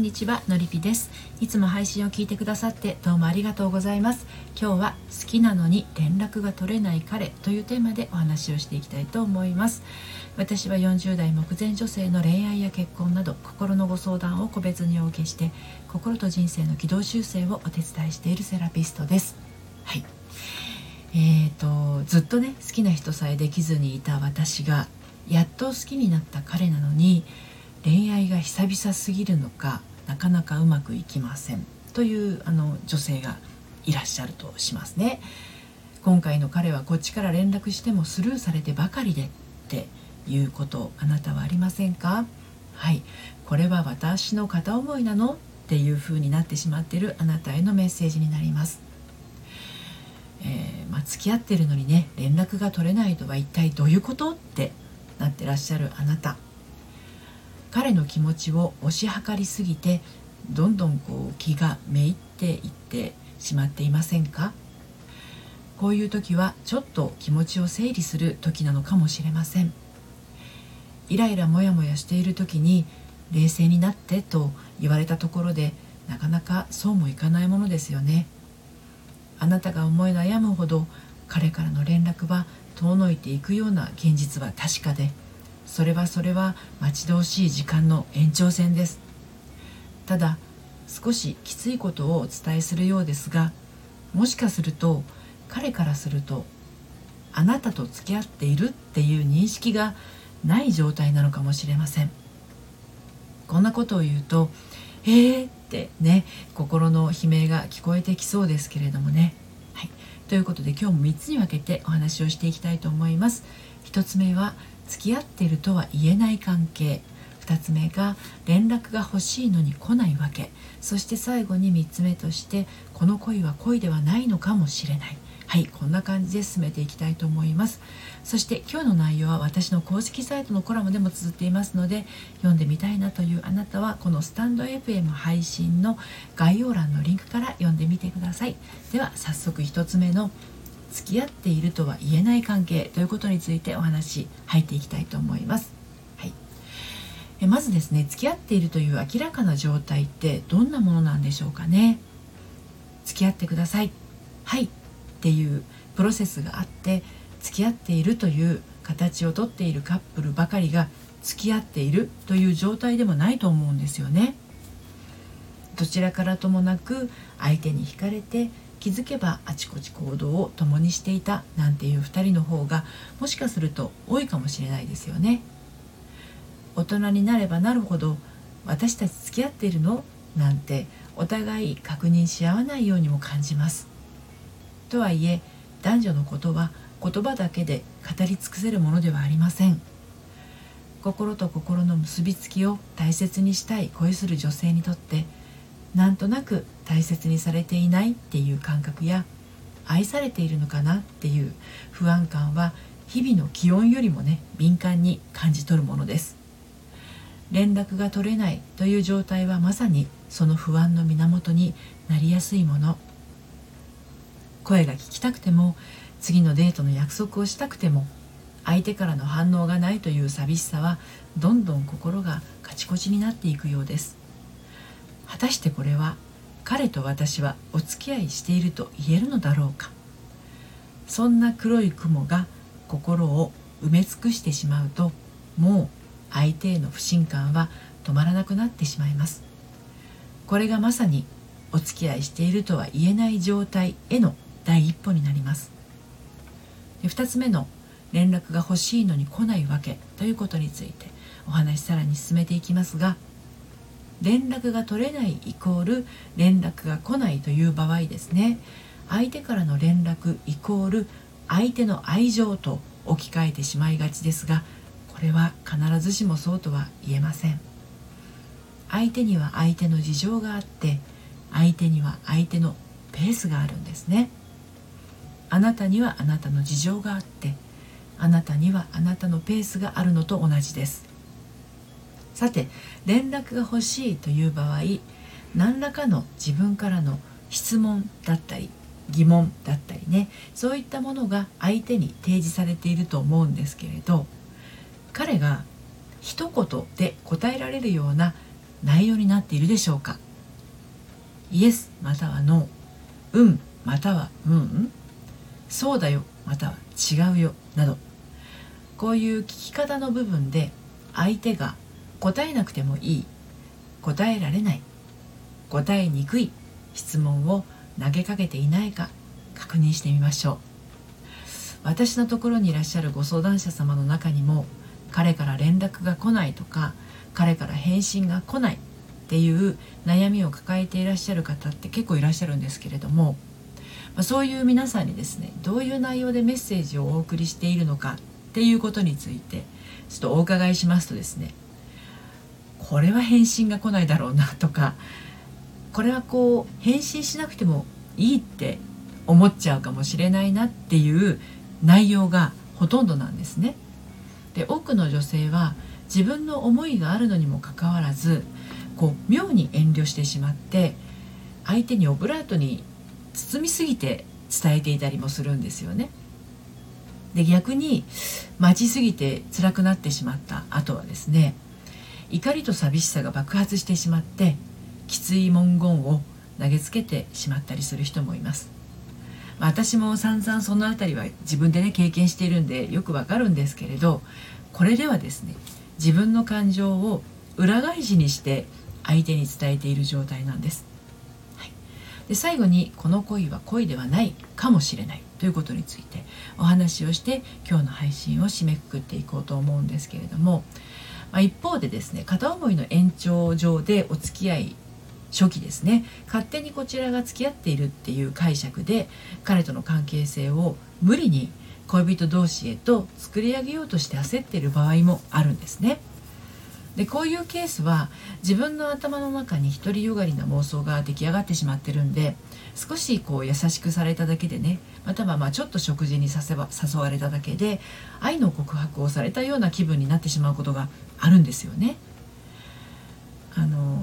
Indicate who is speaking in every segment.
Speaker 1: んにちはのりぴです。いつも配信を聞いてくださってどうもありがとうございます。今日は好きなのに連絡が取れない彼というテーマでお話をしていきたいと思います。私は40代目前女性の恋愛や結婚など心のご相談を個別にお受けして心と人生の軌道修正をお手伝いしているセラピストです。はい。えーとずっとね好きな人さえできずにいた私がやっと好きになった彼なのに恋愛が久々すぎるのかなかなかうまくいきませんというあの女性がいらっしゃるとしますね。今回の彼はこっちから連絡してもスルーされてばかりでっていうことあなたはありませんか？はい。これは私の片思いなのっていう風になってしまっているあなたへのメッセージになります、えー、まあ、付き合ってるのにね連絡が取れないとは一体どういうこと？ってなってらっしゃるあなた。彼の気持ちを推し量りすぎてどんどんこう気がめいっていってしまっていませんか？こういう時はちょっと気持ちを整理する時なのかもしれません。イライラモヤモヤしている時に冷静になってと言われたところでなかなかそうもいかないものですよね。あなたが思い悩むほど彼からの連絡は遠のいていくような現実は確かでそれはそれは待ち遠しい時間の延長線ですただ少しきついことをお伝えするようですがもしかすると彼からするとあなたと付き合っているっていう認識がない状態なのかもしれませんこんなことを言うと「えー!」ってね心の悲鳴が聞こえてきそうですけれどもね。ということで今日も3つに分けてお話をしていきたいと思います。1つ目は付き合っているとは言えない関係。2つ目が連絡が欲しいのに来ないわけ。そして最後に3つ目としてこの恋は恋ではないのかもしれない。はいこんな感じで進めていきたいと思います。そして今日の内容は私の公式サイトのコラムでも綴っていますので読んでみたいなというあなたはこのスタンド FM 配信の概要欄のリンクから読んでみてください。では早速1つ目の付き合っているとは言えない関係ということについてお話入っていきたいと思います。はい、えまずですね付き合っているという明らかな状態ってどんなものなんでしょうかね。付き合ってください。はい。っていうプロセスがあって付き合っているという形をとっているカップルばかりが付き合っているという状態でもないと思うんですよね。どちらからともなく相手に惹かれて気づけばあちこち行動を共にしていたなんていう2人の方がもしかすると多いかもしれないですよね。大人になればなるほど私たち付き合っているの？なんてお互い確認し合わないようにも感じます。とはいえ男女のことは言葉だけで語り尽くせるものではありません。心と心の結びつきを大切にしたい恋する女性にとってなんとなく大切にされていないっていう感覚や愛されているのかなっていう不安感は日々の気温よりもね敏感に感じ取るものです。連絡が取れないという状態はまさにその不安の源になりやすいもの。声が聞きたくても次のデートの約束をしたくても相手からの反応がないという寂しさはどんどん心がカチコチになっていくようです。果たしてこれは彼と私はお付き合いしていると言えるのだろうか。そんな黒い雲が心を埋め尽くしてしまうともう相手への不信感は止まらなくなってしまいます。これがまさにお付き合いしているとは言えない状態への第一歩になります。2つ目の連絡が欲しいのに来ないわけということについてお話さらに進めていきますが連絡が取れないイコール連絡が来ないという場合ですね。相手からの連絡イコール相手の愛情と置き換えてしまいがちですがこれは必ずしもそうとは言えません。相手には相手の事情があって相手には相手のペースがあるんですね。あなたにはあなたの事情があってあなたにはあなたのペースがあるのと同じです。さて連絡が欲しいという場合何らかの自分からの質問だったり疑問だったりねそういったものが相手に提示されていると思うんですけれど彼が一言で答えられるような内容になっているでしょうか。イエスまたはノー。うんまたはうん。そうだよまたは違うよなど。こういう聞き方の部分で相手が答えなくてもいい答えられない答えにくい質問を投げかけていないか確認してみましょう。私のところにいらっしゃるご相談者様の中にも彼から連絡が来ないとか彼から返信が来ないっていう悩みを抱えていらっしゃる方って結構いらっしゃるんですけれども、まあ、そういう皆さんにですねどういう内容でメッセージをお送りしているのかっていうことについてちょっとお伺いしますとですねこれは返信が来ないだろうなとかこれはこう返信しなくてもいいって思っちゃうかもしれないなっていう内容がほとんどなんですね。で多くの女性は自分の思いがあるのにもかかわらずこう妙に遠慮してしまって相手にオブラートに包みすぎて伝えていたりもするんですよね。で逆に待ちすぎて辛くなってしまった後はですね怒りと寂しさが爆発してしまってきつい文言を投げつけてしまったりする人もいます。私も散々その辺りは自分でね経験しているんでよくわかるんですけれどこれではですね自分の感情を裏返しにして相手に伝えている状態なんです。で最後にこの恋は恋ではないかもしれないということについてお話をして今日の配信を締めくくっていこうと思うんですけれども、まあ、一方でですね片思いの延長上でお付き合い初期ですね勝手にこちらが付き合っているっていう解釈で彼との関係性を無理に恋人同士へと作り上げようとして焦っている場合もあるんですね。でこういうケースは自分の頭の中に独りよがりな妄想が出来上がってしまってるんで少しこう優しくされただけでねまたはまあちょっと食事にさせば誘われただけで愛の告白をされたような気分になってしまうことがあるんですよね。あの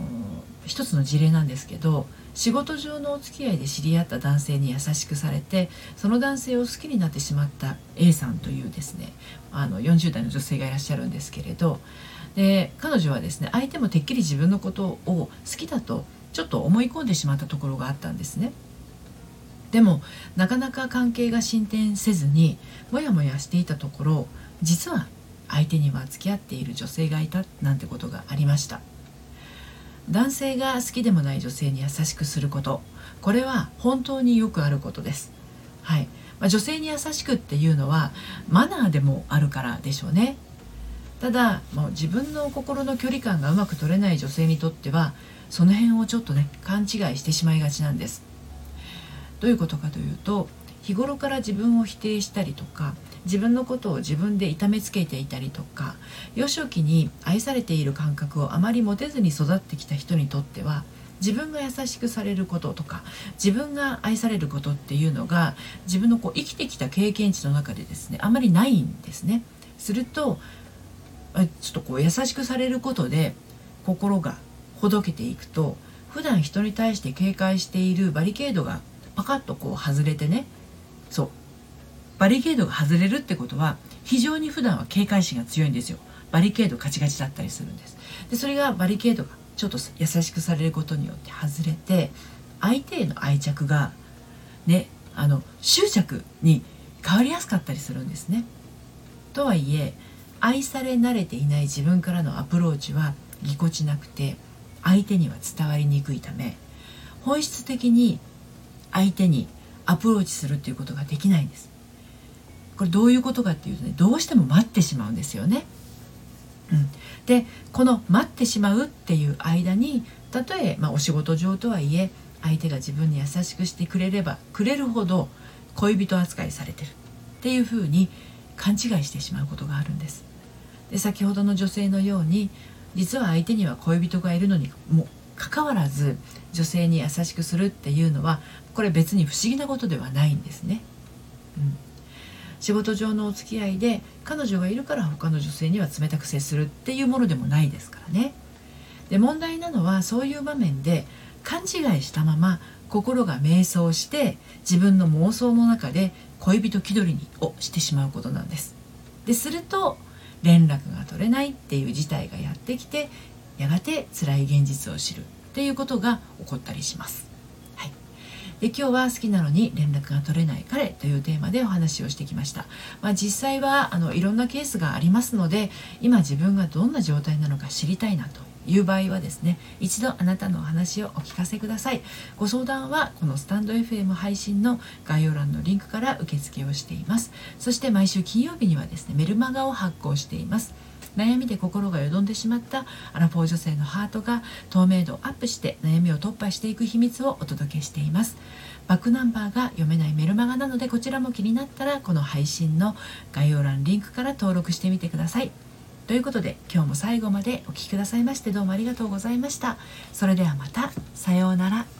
Speaker 1: 一つの事例なんですけど仕事上のお付き合いで知り合った男性に優しくされてその男性を好きになってしまった A さんというですねあの40代の女性がいらっしゃるんですけれどで彼女はですね相手もてっきり自分のことを好きだとちょっと思い込んでしまったところがあったんですね。でもなかなか関係が進展せずにモヤモヤしていたところ実は相手には付き合っている女性がいたなんてことがありました。男性が好きでもない女性に優しくすることこれは本当によくあることです。はいまあ、女性に優しくっていうのはマナーでもあるからでしょうね。ただもう自分の心の距離感がうまく取れない女性にとってはその辺をちょっとね勘違いしてしまいがちなんです。どういうことかというと日頃から自分を否定したりとか自分のことを自分で痛めつけていたりとか幼少期に愛されている感覚をあまり持てずに育ってきた人にとっては自分が優しくされることとか自分が愛されることっていうのが自分のこう生きてきた経験値の中でですねあまりないんですね。するとちょっとこう優しくされることで心がほどけていくと普段人に対して警戒しているバリケードがパカッとこう外れてねそう。バリケードが外れるってことは非常に普段は警戒心が強いんですよ。バリケードガチガチだったりするんです。でそれがバリケードがちょっと優しくされることによって外れて相手への愛着がねあの執着に変わりやすかったりするんですね。とはいえ愛され慣れていない自分からのアプローチはぎこちなくて相手には伝わりにくいため本質的に相手にアプローチするっていうことができないんですこれどういうことかっていうとねどうしても待ってしまうんですよね。うん、でこの待ってしまうっていう間にたとえ、まあ、お仕事上とはいえ相手が自分に優しくしてくれればくれるほど恋人扱いされてるっていうふうに勘違いしてしまうことがあるんです。で先ほどの女性のように実は相手には恋人がいるのにもかかわらず女性に優しくするっていうのはこれ別に不思議なことではないんですね。うん仕事上のお付き合いで彼女がいるから他の女性には冷たく接するっていうものでもないですからね。で問題なのはそういう場面で勘違いしたまま心が迷走して自分の妄想の中で恋人気取りにをしてしまうことなんです。ですると連絡が取れないっていう事態がやってきてやがて辛い現実を知るっていうことが起こったりします。はい、で今日は好きなのに連絡が取れない彼というテーマでお話をしてきました、まあ、実際はあのいろんなケースがありますので今自分がどんな状態なのか知りたいなという場合はですね一度あなたのお話をお聞かせください。ご相談はこのスタンド FM 配信の概要欄のリンクから受付をしています。そして毎週金曜日にはですねメルマガを発行しています。悩みで心がよどんでしまったアラフォー女性のハートが透明度をアップして悩みを突破していく秘密をお届けしています。バックナンバーが読めないメルマガなのでこちらも気になったらこの配信の概要欄リンクから登録してみてください。ということで今日も最後までお聴きくださいましてどうもありがとうございました。それではまたさようなら。